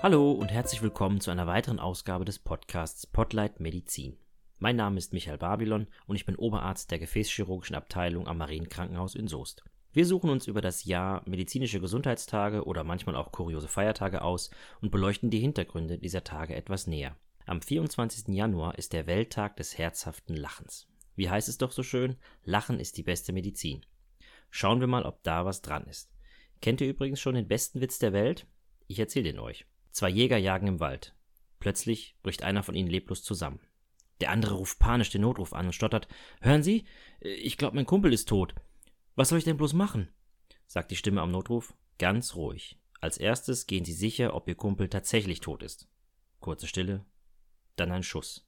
Hallo und herzlich willkommen zu einer weiteren Ausgabe des Podcasts Spotlight Medizin. Mein Name ist Michael Babylon und ich bin Oberarzt der Gefäßchirurgischen Abteilung am Marienkrankenhaus in Soest. Wir suchen uns über das Jahr medizinische Gesundheitstage oder manchmal auch kuriose Feiertage aus und beleuchten die Hintergründe dieser Tage etwas näher. Am 24. Januar ist der Welttag des herzhaften Lachens. Wie heißt es doch so schön? Lachen ist die beste Medizin. Schauen wir mal, ob da was dran ist. Kennt ihr übrigens schon den besten Witz der Welt? Ich erzähle ihn euch. Zwei Jäger jagen im Wald. Plötzlich bricht einer von ihnen leblos zusammen. Der andere ruft panisch den Notruf an und stottert: Hören Sie, ich glaube, mein Kumpel ist tot. Was soll ich denn bloß machen? sagt die Stimme am Notruf. Ganz ruhig. Als erstes gehen Sie sicher, ob Ihr Kumpel tatsächlich tot ist. Kurze Stille, dann ein Schuss.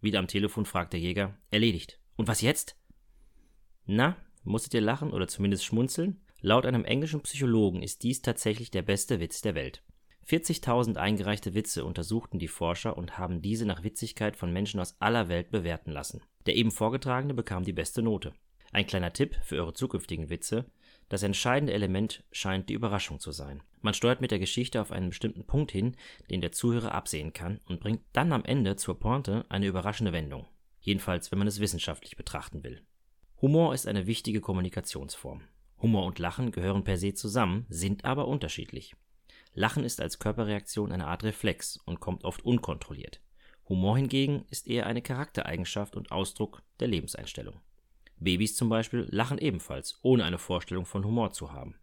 Wieder am Telefon fragt der Jäger: Erledigt. Und was jetzt? Na, musstet ihr lachen oder zumindest schmunzeln? Laut einem englischen Psychologen ist dies tatsächlich der beste Witz der Welt. 40.000 eingereichte Witze untersuchten die Forscher und haben diese nach Witzigkeit von Menschen aus aller Welt bewerten lassen. Der eben vorgetragene bekam die beste Note. Ein kleiner Tipp für eure zukünftigen Witze: Das entscheidende Element scheint die Überraschung zu sein. Man steuert mit der Geschichte auf einen bestimmten Punkt hin, den der Zuhörer absehen kann, und bringt dann am Ende zur Pointe eine überraschende Wendung. Jedenfalls, wenn man es wissenschaftlich betrachten will. Humor ist eine wichtige Kommunikationsform. Humor und Lachen gehören per se zusammen, sind aber unterschiedlich. Lachen ist als Körperreaktion eine Art Reflex und kommt oft unkontrolliert. Humor hingegen ist eher eine Charaktereigenschaft und Ausdruck der Lebenseinstellung. Babys zum Beispiel lachen ebenfalls, ohne eine Vorstellung von Humor zu haben.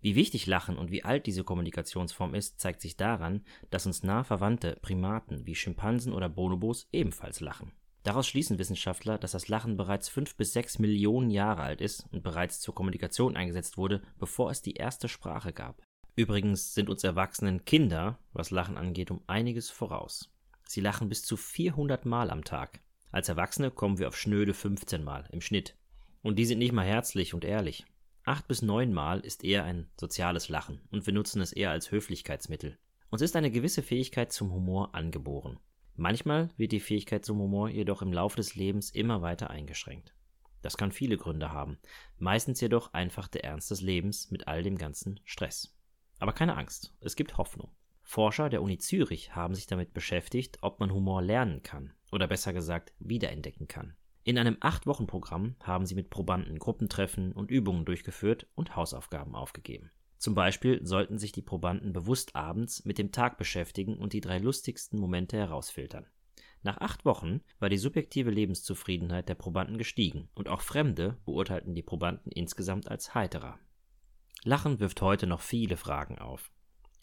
Wie wichtig Lachen und wie alt diese Kommunikationsform ist, zeigt sich daran, dass uns nah verwandte Primaten wie Schimpansen oder Bonobos ebenfalls lachen. Daraus schließen Wissenschaftler, dass das Lachen bereits fünf bis sechs Millionen Jahre alt ist und bereits zur Kommunikation eingesetzt wurde, bevor es die erste Sprache gab. Übrigens sind uns Erwachsenen Kinder, was Lachen angeht, um einiges voraus. Sie lachen bis zu 400 Mal am Tag. Als Erwachsene kommen wir auf schnöde 15 Mal im Schnitt. Und die sind nicht mal herzlich und ehrlich. Acht bis neun Mal ist eher ein soziales Lachen und wir nutzen es eher als Höflichkeitsmittel. Uns ist eine gewisse Fähigkeit zum Humor angeboren. Manchmal wird die Fähigkeit zum Humor jedoch im Laufe des Lebens immer weiter eingeschränkt. Das kann viele Gründe haben, meistens jedoch einfach der Ernst des Lebens mit all dem ganzen Stress. Aber keine Angst, es gibt Hoffnung. Forscher der Uni Zürich haben sich damit beschäftigt, ob man Humor lernen kann oder besser gesagt wiederentdecken kann. In einem 8-Wochen-Programm haben sie mit Probanden Gruppentreffen und Übungen durchgeführt und Hausaufgaben aufgegeben. Zum Beispiel sollten sich die Probanden bewusst abends mit dem Tag beschäftigen und die drei lustigsten Momente herausfiltern. Nach acht Wochen war die subjektive Lebenszufriedenheit der Probanden gestiegen und auch Fremde beurteilten die Probanden insgesamt als heiterer. Lachen wirft heute noch viele Fragen auf.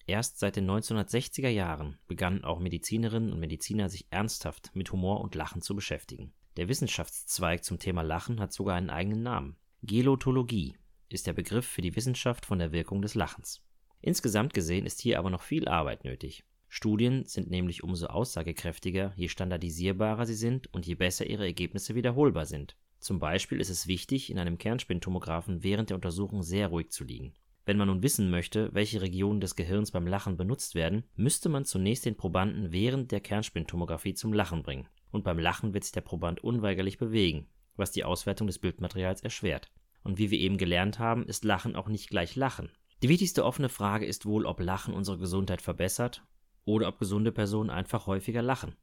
Erst seit den 1960er Jahren begannen auch Medizinerinnen und Mediziner sich ernsthaft mit Humor und Lachen zu beschäftigen. Der Wissenschaftszweig zum Thema Lachen hat sogar einen eigenen Namen. Gelotologie ist der Begriff für die Wissenschaft von der Wirkung des Lachens. Insgesamt gesehen ist hier aber noch viel Arbeit nötig. Studien sind nämlich umso aussagekräftiger, je standardisierbarer sie sind und je besser ihre Ergebnisse wiederholbar sind. Zum Beispiel ist es wichtig, in einem Kernspintomographen während der Untersuchung sehr ruhig zu liegen. Wenn man nun wissen möchte, welche Regionen des Gehirns beim Lachen benutzt werden, müsste man zunächst den Probanden während der Kernspintomographie zum Lachen bringen. Und beim Lachen wird sich der Proband unweigerlich bewegen, was die Auswertung des Bildmaterials erschwert. Und wie wir eben gelernt haben, ist Lachen auch nicht gleich Lachen. Die wichtigste offene Frage ist wohl, ob Lachen unsere Gesundheit verbessert oder ob gesunde Personen einfach häufiger lachen.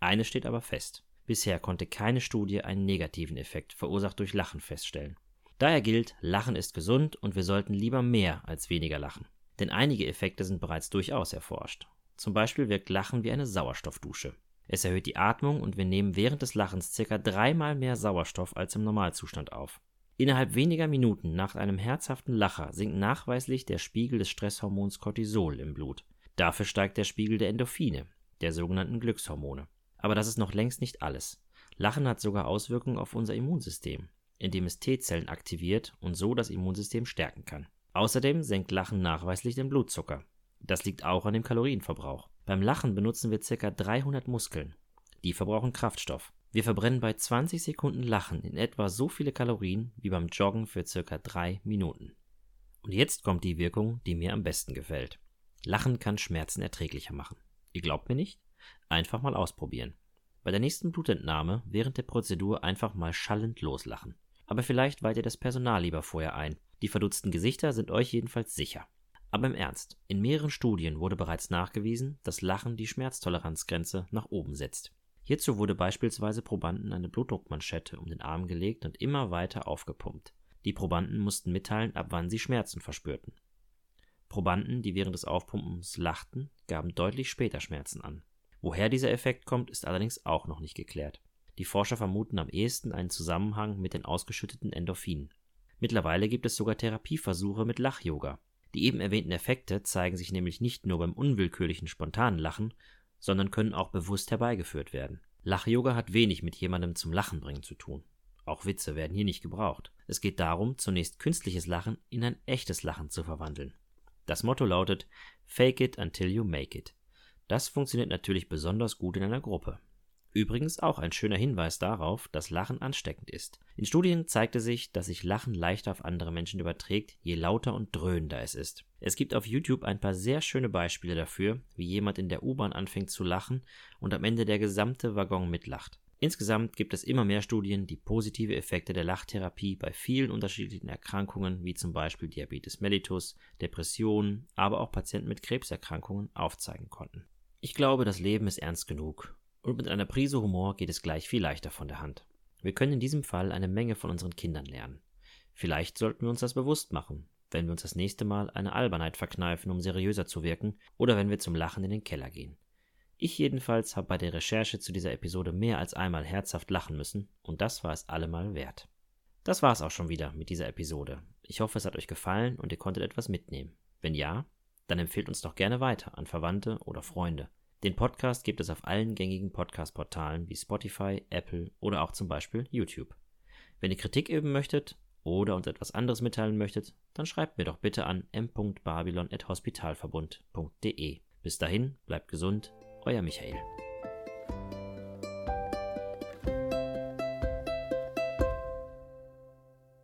Eines steht aber fest. Bisher konnte keine Studie einen negativen Effekt verursacht durch Lachen feststellen. Daher gilt, Lachen ist gesund und wir sollten lieber mehr als weniger lachen. Denn einige Effekte sind bereits durchaus erforscht. Zum Beispiel wirkt Lachen wie eine Sauerstoffdusche. Es erhöht die Atmung und wir nehmen während des Lachens circa dreimal mehr Sauerstoff als im Normalzustand auf. Innerhalb weniger Minuten nach einem herzhaften Lacher sinkt nachweislich der Spiegel des Stresshormons Cortisol im Blut. Dafür steigt der Spiegel der Endorphine, der sogenannten Glückshormone. Aber das ist noch längst nicht alles. Lachen hat sogar Auswirkungen auf unser Immunsystem, indem es T-Zellen aktiviert und so das Immunsystem stärken kann. Außerdem senkt Lachen nachweislich den Blutzucker. Das liegt auch an dem Kalorienverbrauch. Beim Lachen benutzen wir ca. 300 Muskeln. Die verbrauchen Kraftstoff. Wir verbrennen bei 20 Sekunden Lachen in etwa so viele Kalorien wie beim Joggen für ca. 3 Minuten. Und jetzt kommt die Wirkung, die mir am besten gefällt. Lachen kann Schmerzen erträglicher machen. Ihr glaubt mir nicht? Einfach mal ausprobieren. Bei der nächsten Blutentnahme während der Prozedur einfach mal schallend loslachen. Aber vielleicht weiht ihr das Personal lieber vorher ein. Die verdutzten Gesichter sind euch jedenfalls sicher. Aber im Ernst, in mehreren Studien wurde bereits nachgewiesen, dass Lachen die Schmerztoleranzgrenze nach oben setzt. Hierzu wurde beispielsweise Probanden eine Blutdruckmanschette um den Arm gelegt und immer weiter aufgepumpt. Die Probanden mussten mitteilen, ab wann sie Schmerzen verspürten. Probanden, die während des Aufpumpens lachten, gaben deutlich später Schmerzen an. Woher dieser Effekt kommt, ist allerdings auch noch nicht geklärt. Die Forscher vermuten am ehesten einen Zusammenhang mit den ausgeschütteten Endorphinen. Mittlerweile gibt es sogar Therapieversuche mit Lach-Yoga. Die eben erwähnten Effekte zeigen sich nämlich nicht nur beim unwillkürlichen spontanen Lachen, sondern können auch bewusst herbeigeführt werden. Lach-Yoga hat wenig mit jemandem zum Lachen bringen zu tun. Auch Witze werden hier nicht gebraucht. Es geht darum, zunächst künstliches Lachen in ein echtes Lachen zu verwandeln. Das Motto lautet Fake it until you make it. Das funktioniert natürlich besonders gut in einer Gruppe. Übrigens auch ein schöner Hinweis darauf, dass Lachen ansteckend ist. In Studien zeigte sich, dass sich Lachen leichter auf andere Menschen überträgt, je lauter und dröhnender es ist. Es gibt auf YouTube ein paar sehr schöne Beispiele dafür, wie jemand in der U-Bahn anfängt zu lachen und am Ende der gesamte Waggon mitlacht. Insgesamt gibt es immer mehr Studien, die positive Effekte der Lachtherapie bei vielen unterschiedlichen Erkrankungen wie zum Beispiel Diabetes mellitus, Depressionen, aber auch Patienten mit Krebserkrankungen aufzeigen konnten. Ich glaube, das Leben ist ernst genug und mit einer Prise Humor geht es gleich viel leichter von der Hand. Wir können in diesem Fall eine Menge von unseren Kindern lernen. Vielleicht sollten wir uns das bewusst machen, wenn wir uns das nächste Mal eine Albernheit verkneifen, um seriöser zu wirken, oder wenn wir zum Lachen in den Keller gehen. Ich jedenfalls habe bei der Recherche zu dieser Episode mehr als einmal herzhaft lachen müssen, und das war es allemal wert. Das war es auch schon wieder mit dieser Episode. Ich hoffe, es hat euch gefallen und ihr konntet etwas mitnehmen. Wenn ja, dann empfehlt uns doch gerne weiter an Verwandte oder Freunde. Den Podcast gibt es auf allen gängigen Podcast-Portalen wie Spotify, Apple oder auch zum Beispiel YouTube. Wenn ihr Kritik üben möchtet oder uns etwas anderes mitteilen möchtet, dann schreibt mir doch bitte an m.babylon.hospitalverbund.de. Bis dahin, bleibt gesund, euer Michael.